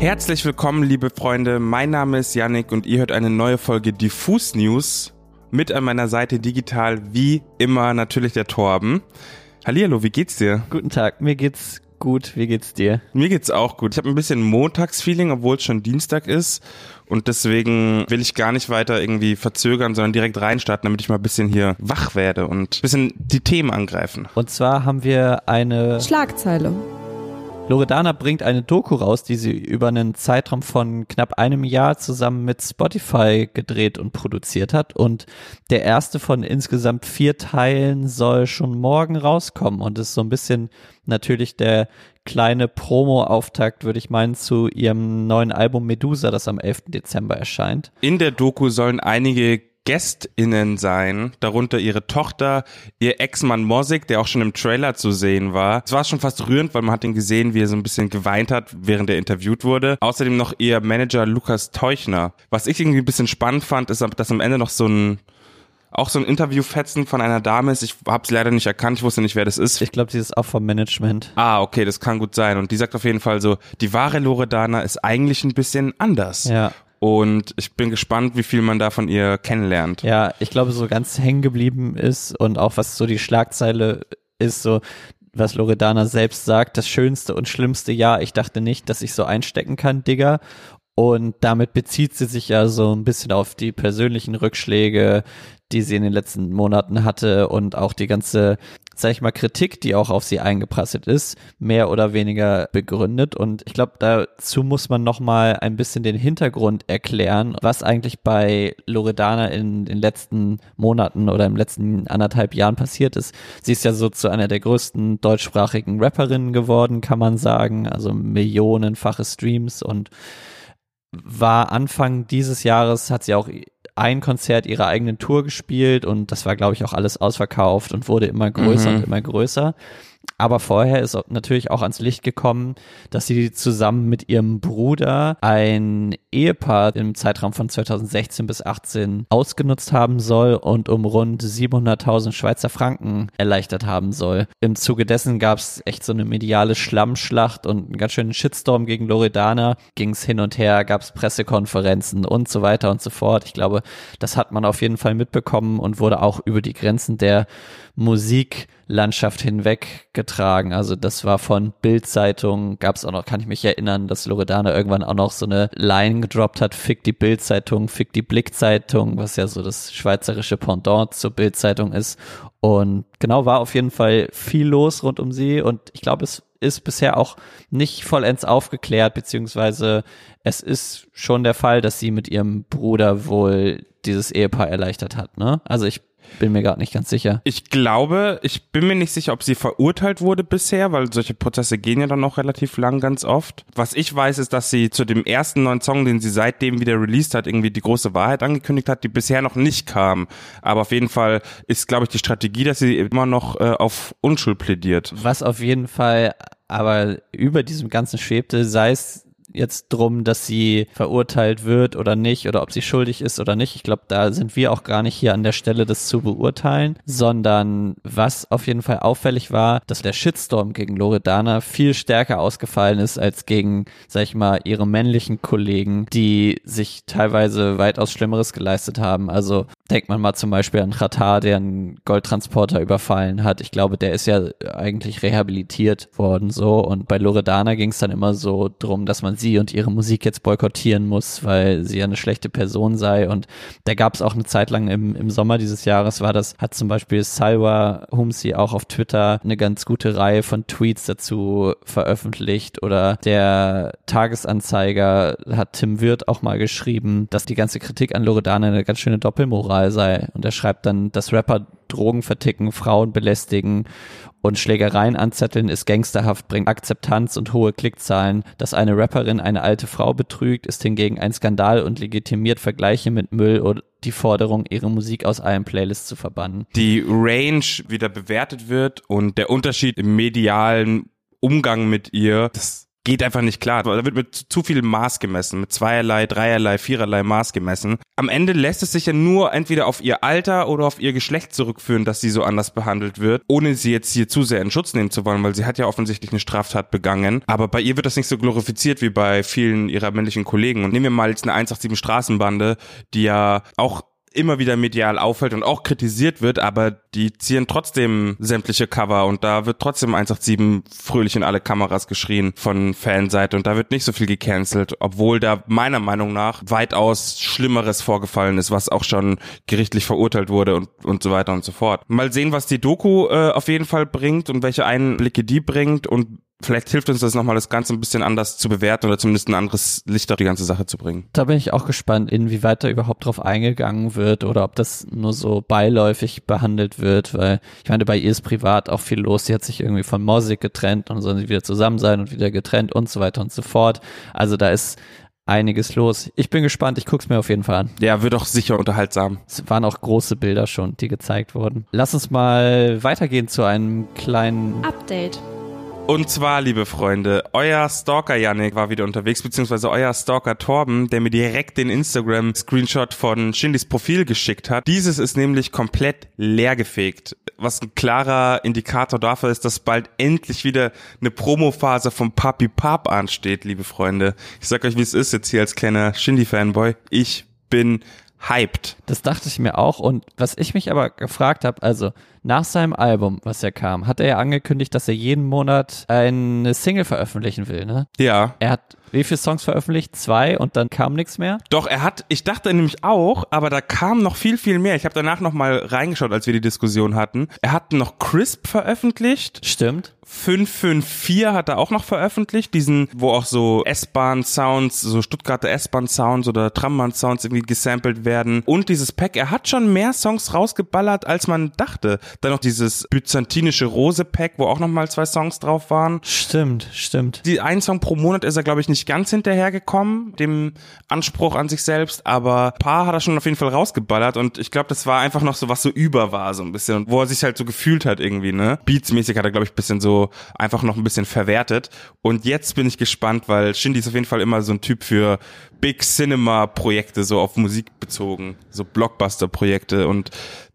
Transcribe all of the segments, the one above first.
Herzlich willkommen, liebe Freunde. Mein Name ist Yannick und ihr hört eine neue Folge Diffus News. Mit an meiner Seite digital wie immer natürlich der Torben. Hallihallo, wie geht's dir? Guten Tag, mir geht's gut. Wie geht's dir? Mir geht's auch gut. Ich habe ein bisschen Montagsfeeling, obwohl es schon Dienstag ist. Und deswegen will ich gar nicht weiter irgendwie verzögern, sondern direkt reinstarten, damit ich mal ein bisschen hier wach werde und ein bisschen die Themen angreifen. Und zwar haben wir eine Schlagzeile. Loredana bringt eine Doku raus, die sie über einen Zeitraum von knapp einem Jahr zusammen mit Spotify gedreht und produziert hat. Und der erste von insgesamt vier Teilen soll schon morgen rauskommen und ist so ein bisschen natürlich der kleine Promo-Auftakt, würde ich meinen, zu ihrem neuen Album Medusa, das am 11. Dezember erscheint. In der Doku sollen einige GästInnen sein, darunter ihre Tochter, ihr Ex-Mann Mosik, der auch schon im Trailer zu sehen war. Es war schon fast rührend, weil man hat ihn gesehen, wie er so ein bisschen geweint hat, während er interviewt wurde. Außerdem noch ihr Manager Lukas Teuchner. Was ich irgendwie ein bisschen spannend fand, ist, dass am Ende noch so ein auch so ein Interviewfetzen von einer Dame ist. Ich habe es leider nicht erkannt, ich wusste nicht, wer das ist. Ich glaube, sie ist auch vom Management. Ah, okay, das kann gut sein. Und die sagt auf jeden Fall so, die wahre Loredana ist eigentlich ein bisschen anders. Ja. Und ich bin gespannt, wie viel man da von ihr kennenlernt. Ja, ich glaube, so ganz hängen geblieben ist und auch was so die Schlagzeile ist, so was Loredana selbst sagt, das schönste und schlimmste Jahr. Ich dachte nicht, dass ich so einstecken kann, Digga. Und damit bezieht sie sich ja so ein bisschen auf die persönlichen Rückschläge, die sie in den letzten Monaten hatte und auch die ganze sag ich mal, Kritik, die auch auf sie eingeprasselt ist, mehr oder weniger begründet. Und ich glaube, dazu muss man nochmal ein bisschen den Hintergrund erklären, was eigentlich bei Loredana in den letzten Monaten oder im letzten anderthalb Jahren passiert ist. Sie ist ja so zu einer der größten deutschsprachigen Rapperinnen geworden, kann man sagen. Also millionenfache Streams und war Anfang dieses Jahres, hat sie auch ein Konzert ihrer eigenen Tour gespielt und das war, glaube ich, auch alles ausverkauft und wurde immer größer mhm. und immer größer. Aber vorher ist natürlich auch ans Licht gekommen, dass sie zusammen mit ihrem Bruder ein Ehepaar im Zeitraum von 2016 bis 18 ausgenutzt haben soll und um rund 700.000 Schweizer Franken erleichtert haben soll. Im Zuge dessen gab es echt so eine mediale Schlammschlacht und einen ganz schönen Shitstorm gegen Loredana. Ging es hin und her, gab es Pressekonferenzen und so weiter und so fort. Ich glaube, das hat man auf jeden Fall mitbekommen und wurde auch über die Grenzen der Musiklandschaft hinweg getragen. Also das war von Bildzeitung, gab es auch noch, kann ich mich erinnern, dass Loredana irgendwann auch noch so eine Line gedroppt hat, fick die Bildzeitung, fick die Blickzeitung, was ja so das schweizerische Pendant zur Bildzeitung ist. Und genau war auf jeden Fall viel los rund um sie und ich glaube, es ist bisher auch nicht vollends aufgeklärt, beziehungsweise es ist schon der Fall, dass sie mit ihrem Bruder wohl dieses Ehepaar erleichtert hat. Ne? Also ich bin mir gar nicht ganz sicher. Ich glaube, ich bin mir nicht sicher, ob sie verurteilt wurde bisher, weil solche Prozesse gehen ja dann noch relativ lang ganz oft. Was ich weiß, ist, dass sie zu dem ersten neuen Song, den sie seitdem wieder released hat, irgendwie die große Wahrheit angekündigt hat, die bisher noch nicht kam. Aber auf jeden Fall ist, glaube ich, die Strategie, dass sie immer noch äh, auf Unschuld plädiert. Was auf jeden Fall aber über diesem Ganzen schwebte, sei es jetzt drum, dass sie verurteilt wird oder nicht oder ob sie schuldig ist oder nicht. Ich glaube, da sind wir auch gar nicht hier an der Stelle, das zu beurteilen, sondern was auf jeden Fall auffällig war, dass der Shitstorm gegen Loredana viel stärker ausgefallen ist als gegen, sag ich mal, ihre männlichen Kollegen, die sich teilweise weitaus Schlimmeres geleistet haben. Also denkt man mal zum Beispiel an Qatar, der einen Goldtransporter überfallen hat. Ich glaube, der ist ja eigentlich rehabilitiert worden so. Und bei Loredana ging es dann immer so drum, dass man sie und ihre Musik jetzt boykottieren muss, weil sie ja eine schlechte Person sei. Und da gab es auch eine Zeit lang im, im Sommer dieses Jahres war das, hat zum Beispiel Salwa Humsi auch auf Twitter eine ganz gute Reihe von Tweets dazu veröffentlicht. Oder der Tagesanzeiger hat Tim Wirth auch mal geschrieben, dass die ganze Kritik an Loredana eine ganz schöne Doppelmoral sei. Und er schreibt dann, dass Rapper Drogen verticken, Frauen belästigen und Schlägereien anzetteln ist gangsterhaft, bringt Akzeptanz und hohe Klickzahlen. Dass eine Rapperin eine alte Frau betrügt, ist hingegen ein Skandal und legitimiert Vergleiche mit Müll oder die Forderung, ihre Musik aus allen Playlists zu verbannen. Die Range wieder bewertet wird und der Unterschied im medialen Umgang mit ihr, das geht einfach nicht klar. Da wird mit zu viel Maß gemessen, mit zweierlei, dreierlei, viererlei Maß gemessen. Am Ende lässt es sich ja nur entweder auf ihr Alter oder auf ihr Geschlecht zurückführen, dass sie so anders behandelt wird, ohne sie jetzt hier zu sehr in Schutz nehmen zu wollen, weil sie hat ja offensichtlich eine Straftat begangen. Aber bei ihr wird das nicht so glorifiziert wie bei vielen ihrer männlichen Kollegen. Und nehmen wir mal jetzt eine 187 Straßenbande, die ja auch immer wieder medial auffällt und auch kritisiert wird, aber die ziehen trotzdem sämtliche Cover und da wird trotzdem 187 fröhlich in alle Kameras geschrien von Fanseite und da wird nicht so viel gecancelt, obwohl da meiner Meinung nach weitaus Schlimmeres vorgefallen ist, was auch schon gerichtlich verurteilt wurde und, und so weiter und so fort. Mal sehen, was die Doku äh, auf jeden Fall bringt und welche Einblicke die bringt und vielleicht hilft uns das nochmal, das Ganze ein bisschen anders zu bewerten oder zumindest ein anderes Licht auf die ganze Sache zu bringen. Da bin ich auch gespannt, inwieweit da überhaupt drauf eingegangen wird oder ob das nur so beiläufig behandelt wird, weil ich meine, bei ihr ist privat auch viel los. Sie hat sich irgendwie von Mosik getrennt und sollen sie wieder zusammen sein und wieder getrennt und so weiter und so fort. Also da ist einiges los. Ich bin gespannt, ich guck's mir auf jeden Fall an. Ja, wird auch sicher unterhaltsam. Es waren auch große Bilder schon, die gezeigt wurden. Lass uns mal weitergehen zu einem kleinen Update. Und zwar, liebe Freunde, euer Stalker Yannick war wieder unterwegs, beziehungsweise euer Stalker Torben, der mir direkt den Instagram-Screenshot von Shindys Profil geschickt hat. Dieses ist nämlich komplett leergefegt, was ein klarer Indikator dafür ist, dass bald endlich wieder eine Promophase vom Papi Pap ansteht, liebe Freunde. Ich sag euch, wie es ist jetzt hier als kleiner Shindy-Fanboy. Ich bin hyped. Das dachte ich mir auch. Und was ich mich aber gefragt habe, also nach seinem Album, was er kam, hat er ja angekündigt, dass er jeden Monat eine Single veröffentlichen will, ne? Ja. Er hat wie viele Songs veröffentlicht? Zwei und dann kam nichts mehr? Doch, er hat, ich dachte nämlich auch, aber da kam noch viel, viel mehr. Ich habe danach noch mal reingeschaut, als wir die Diskussion hatten. Er hat noch Crisp veröffentlicht. Stimmt. 554 hat er auch noch veröffentlicht, diesen, wo auch so S-Bahn-Sounds, so Stuttgarter S-Bahn-Sounds oder Trambahn-Sounds irgendwie gesampelt werden. Und dieses Pack, er hat schon mehr Songs rausgeballert, als man dachte. Dann noch dieses byzantinische Rose-Pack, wo auch noch mal zwei Songs drauf waren. Stimmt, stimmt. Die ein Song pro Monat ist er, glaube ich, nicht ganz hinterhergekommen, dem Anspruch an sich selbst, aber ein paar hat er schon auf jeden Fall rausgeballert und ich glaube, das war einfach noch so, was so über war, so ein bisschen, wo er sich halt so gefühlt hat irgendwie, ne? Beatsmäßig hat er, glaube ich, ein bisschen so einfach noch ein bisschen verwertet und jetzt bin ich gespannt, weil Shindy ist auf jeden Fall immer so ein Typ für Big Cinema Projekte, so auf Musik bezogen, so Blockbuster Projekte und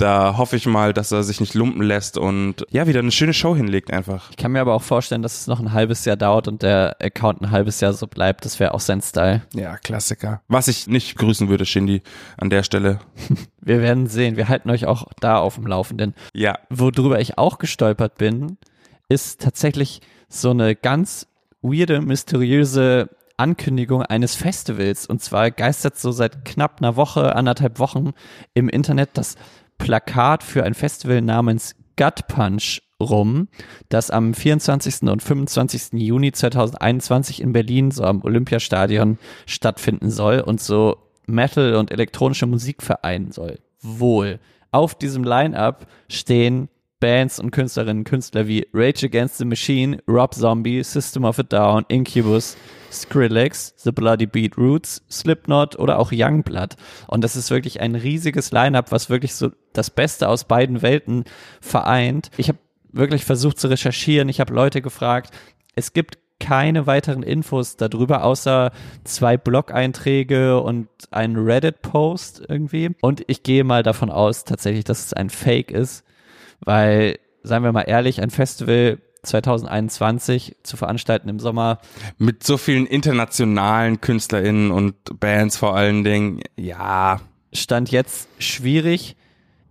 da hoffe ich mal, dass er sich nicht lumpen lässt und ja, wieder eine schöne Show hinlegt einfach. Ich kann mir aber auch vorstellen, dass es noch ein halbes Jahr dauert und der Account ein halbes Jahr so bleibt. Das wäre auch sein Style. Ja, Klassiker. Was ich nicht grüßen würde, Shindy, an der Stelle. Wir werden sehen. Wir halten euch auch da auf dem Laufenden. Ja. Worüber ich auch gestolpert bin, ist tatsächlich so eine ganz weirde, mysteriöse Ankündigung eines Festivals. Und zwar geistert so seit knapp einer Woche, anderthalb Wochen im Internet das Plakat für ein Festival namens Gut Punch rum, das am 24. und 25. Juni 2021 in Berlin, so am Olympiastadion, stattfinden soll und so Metal und elektronische Musik vereinen soll. Wohl. Auf diesem Line-Up stehen Bands und Künstlerinnen und Künstler wie Rage Against the Machine, Rob Zombie, System of a Down, Incubus, Skrillex, The Bloody Beat Roots, Slipknot oder auch Youngblood. Und das ist wirklich ein riesiges Line-up, was wirklich so das Beste aus beiden Welten vereint. Ich habe wirklich versucht zu recherchieren, ich habe Leute gefragt. Es gibt keine weiteren Infos darüber, außer zwei Blog-Einträge und einen Reddit-Post irgendwie. Und ich gehe mal davon aus, tatsächlich, dass es ein Fake ist, weil, seien wir mal ehrlich, ein Festival 2021 zu veranstalten im Sommer. Mit so vielen internationalen KünstlerInnen und Bands vor allen Dingen, ja. Stand jetzt schwierig,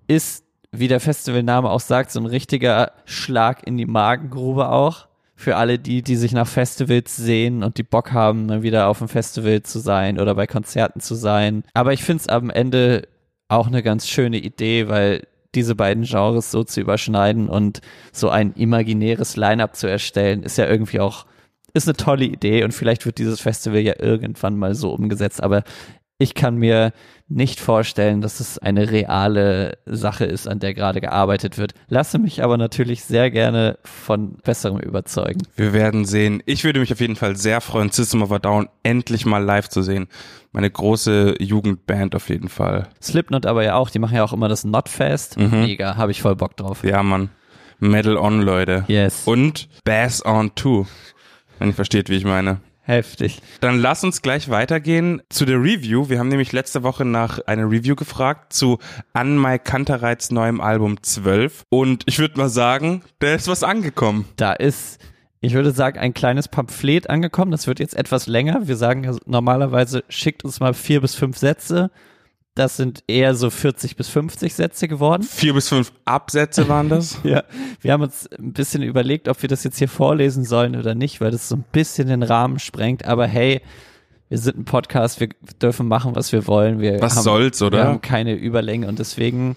ist, wie der Festivalname auch sagt, so ein richtiger Schlag in die Magengrube auch. Für alle die, die sich nach Festivals sehen und die Bock haben, dann wieder auf dem Festival zu sein oder bei Konzerten zu sein. Aber ich finde es am Ende auch eine ganz schöne Idee, weil diese beiden Genres so zu überschneiden und so ein imaginäres Line-up zu erstellen, ist ja irgendwie auch, ist eine tolle Idee und vielleicht wird dieses Festival ja irgendwann mal so umgesetzt, aber ich kann mir nicht vorstellen, dass es eine reale Sache ist, an der gerade gearbeitet wird. Lasse mich aber natürlich sehr gerne von Besserem überzeugen. Wir werden sehen. Ich würde mich auf jeden Fall sehr freuen, System of a Down endlich mal live zu sehen. Meine große Jugendband auf jeden Fall. Slipknot aber ja auch, die machen ja auch immer das Notfest. Mhm. Mega, habe ich voll Bock drauf. Ja, Mann. Metal on, Leute. Yes. Und Bass on 2. Wenn ihr versteht, wie ich meine. Heftig. Dann lass uns gleich weitergehen zu der Review. Wir haben nämlich letzte Woche nach einer Review gefragt zu Anmai Kantereits neuem Album 12. Und ich würde mal sagen, da ist was angekommen. Da ist, ich würde sagen, ein kleines Pamphlet angekommen. Das wird jetzt etwas länger. Wir sagen ja normalerweise, schickt uns mal vier bis fünf Sätze. Das sind eher so 40 bis 50 Sätze geworden. Vier bis fünf Absätze waren das. ja, wir haben uns ein bisschen überlegt, ob wir das jetzt hier vorlesen sollen oder nicht, weil das so ein bisschen den Rahmen sprengt. Aber hey, wir sind ein Podcast, wir dürfen machen, was wir wollen. Wir was haben, soll's, oder? Wir haben keine Überlänge und deswegen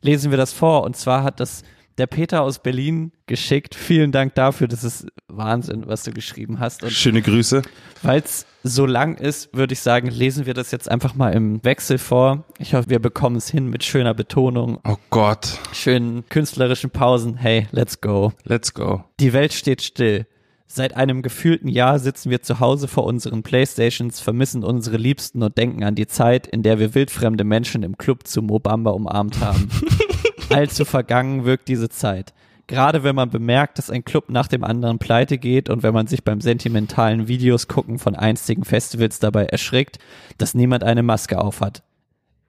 lesen wir das vor. Und zwar hat das der Peter aus Berlin geschickt. Vielen Dank dafür. Das ist Wahnsinn, was du geschrieben hast. Und Schöne Grüße. Weil es so lang ist, würde ich sagen, lesen wir das jetzt einfach mal im Wechsel vor. Ich hoffe, wir bekommen es hin mit schöner Betonung. Oh Gott. Schönen künstlerischen Pausen. Hey, let's go. Let's go. Die Welt steht still. Seit einem gefühlten Jahr sitzen wir zu Hause vor unseren Playstations, vermissen unsere Liebsten und denken an die Zeit, in der wir wildfremde Menschen im Club zu Mobamba umarmt haben. Allzu vergangen wirkt diese Zeit. Gerade wenn man bemerkt, dass ein Club nach dem anderen pleite geht und wenn man sich beim sentimentalen Videos gucken von einstigen Festivals dabei erschrickt, dass niemand eine Maske aufhat.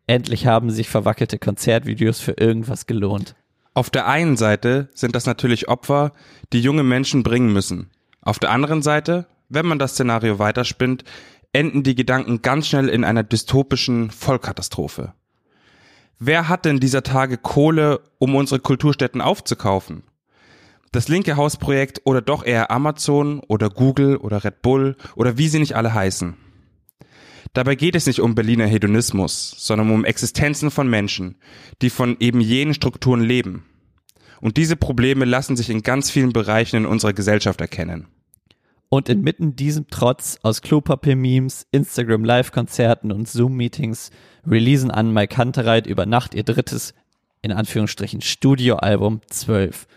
Endlich haben sich verwackelte Konzertvideos für irgendwas gelohnt. Auf der einen Seite sind das natürlich Opfer, die junge Menschen bringen müssen. Auf der anderen Seite, wenn man das Szenario weiterspinnt, enden die Gedanken ganz schnell in einer dystopischen Vollkatastrophe. Wer hat denn dieser Tage Kohle, um unsere Kulturstätten aufzukaufen? Das linke Hausprojekt oder doch eher Amazon oder Google oder Red Bull oder wie sie nicht alle heißen. Dabei geht es nicht um Berliner Hedonismus, sondern um Existenzen von Menschen, die von eben jenen Strukturen leben. Und diese Probleme lassen sich in ganz vielen Bereichen in unserer Gesellschaft erkennen. Und inmitten diesem Trotz aus Klopapier-Memes, Instagram-Live-Konzerten und Zoom-Meetings releasen an Mike Hunterreit über Nacht ihr drittes, in Anführungsstrichen, Studioalbum 12.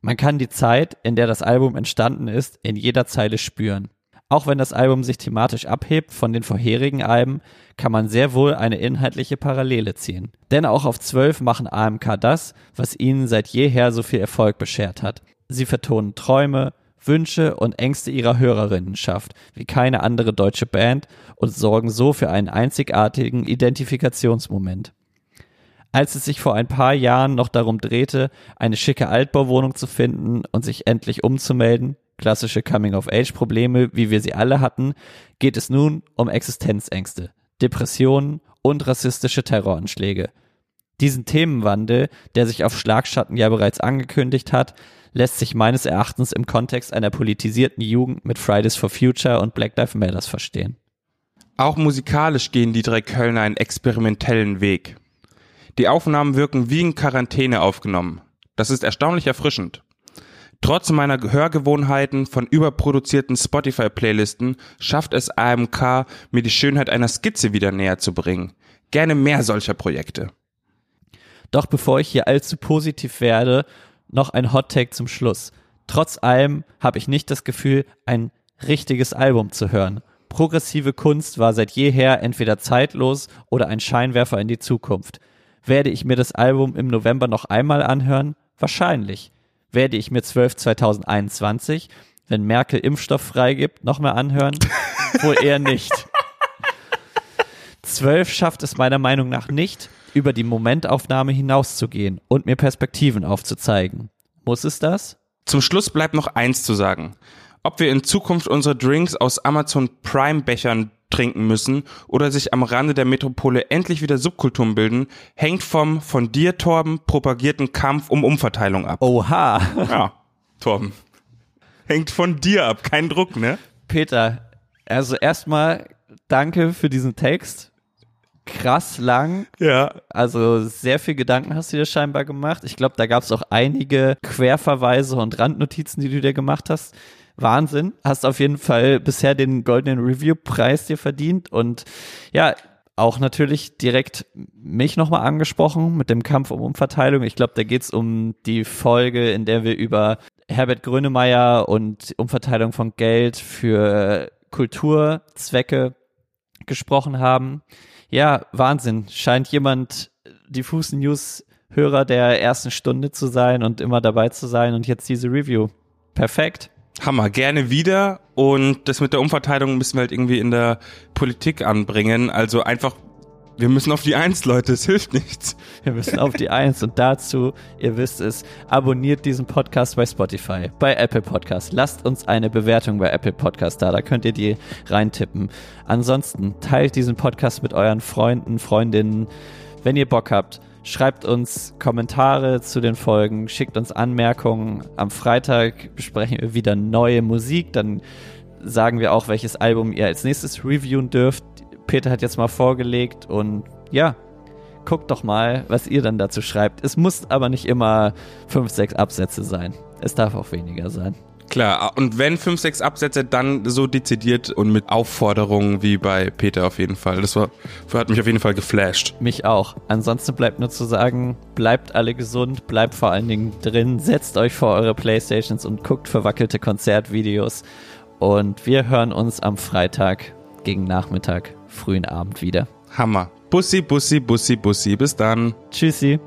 Man kann die Zeit, in der das Album entstanden ist, in jeder Zeile spüren. Auch wenn das Album sich thematisch abhebt von den vorherigen Alben, kann man sehr wohl eine inhaltliche Parallele ziehen. Denn auch auf 12 machen AMK das, was ihnen seit jeher so viel Erfolg beschert hat. Sie vertonen Träume, Wünsche und Ängste ihrer Hörerinnenschaft wie keine andere deutsche Band und sorgen so für einen einzigartigen Identifikationsmoment. Als es sich vor ein paar Jahren noch darum drehte, eine schicke Altbauwohnung zu finden und sich endlich umzumelden, klassische Coming-of-Age-Probleme, wie wir sie alle hatten, geht es nun um Existenzängste, Depressionen und rassistische Terroranschläge. Diesen Themenwandel, der sich auf Schlagschatten ja bereits angekündigt hat, lässt sich meines Erachtens im Kontext einer politisierten Jugend mit Fridays for Future und Black Lives Matter verstehen. Auch musikalisch gehen die drei Kölner einen experimentellen Weg. Die Aufnahmen wirken wie in Quarantäne aufgenommen. Das ist erstaunlich erfrischend. Trotz meiner Hörgewohnheiten von überproduzierten Spotify-Playlisten schafft es AMK, mir die Schönheit einer Skizze wieder näher zu bringen. Gerne mehr solcher Projekte. Doch bevor ich hier allzu positiv werde noch ein Hot Take zum Schluss. Trotz allem habe ich nicht das Gefühl, ein richtiges Album zu hören. Progressive Kunst war seit jeher entweder zeitlos oder ein Scheinwerfer in die Zukunft. Werde ich mir das Album im November noch einmal anhören? Wahrscheinlich. Werde ich mir 12 2021, wenn Merkel Impfstoff freigibt, noch mal anhören? Wohl eher nicht. 12 schafft es meiner Meinung nach nicht, über die Momentaufnahme hinauszugehen und mir Perspektiven aufzuzeigen. Muss es das? Zum Schluss bleibt noch eins zu sagen. Ob wir in Zukunft unsere Drinks aus Amazon Prime Bechern trinken müssen oder sich am Rande der Metropole endlich wieder Subkulturen bilden, hängt vom von dir, Torben, propagierten Kampf um Umverteilung ab. Oha. Ja, Torben. Hängt von dir ab, kein Druck, ne? Peter, also erstmal danke für diesen Text krass lang. Ja. Also sehr viel Gedanken hast du dir scheinbar gemacht. Ich glaube, da gab es auch einige Querverweise und Randnotizen, die du dir gemacht hast. Wahnsinn. Hast auf jeden Fall bisher den goldenen Review-Preis dir verdient und ja, auch natürlich direkt mich nochmal angesprochen mit dem Kampf um Umverteilung. Ich glaube, da geht's um die Folge, in der wir über Herbert Grönemeyer und Umverteilung von Geld für Kulturzwecke gesprochen haben. Ja, Wahnsinn. Scheint jemand diffus News Hörer der ersten Stunde zu sein und immer dabei zu sein und jetzt diese Review. Perfekt. Hammer, gerne wieder. Und das mit der Umverteilung müssen wir halt irgendwie in der Politik anbringen. Also einfach, wir müssen auf die Eins, Leute, es hilft nichts. Wir müssen auf die Eins. Und dazu, ihr wisst es, abonniert diesen Podcast bei Spotify, bei Apple Podcast. Lasst uns eine Bewertung bei Apple Podcast da, da könnt ihr die reintippen. Ansonsten teilt diesen Podcast mit euren Freunden, Freundinnen, wenn ihr Bock habt. Schreibt uns Kommentare zu den Folgen, schickt uns Anmerkungen. Am Freitag besprechen wir wieder neue Musik. Dann sagen wir auch, welches Album ihr als nächstes reviewen dürft. Peter hat jetzt mal vorgelegt und ja, guckt doch mal, was ihr dann dazu schreibt. Es muss aber nicht immer fünf, sechs Absätze sein. Es darf auch weniger sein. Klar, und wenn fünf, sechs Absätze, dann so dezidiert und mit Aufforderungen wie bei Peter auf jeden Fall. Das war, hat mich auf jeden Fall geflasht. Mich auch. Ansonsten bleibt nur zu sagen, bleibt alle gesund, bleibt vor allen Dingen drin, setzt euch vor eure Playstations und guckt verwackelte Konzertvideos. Und wir hören uns am Freitag gegen Nachmittag, frühen Abend wieder. Hammer. Bussi, Bussi, Bussi, Bussi. Bis dann. Tschüssi.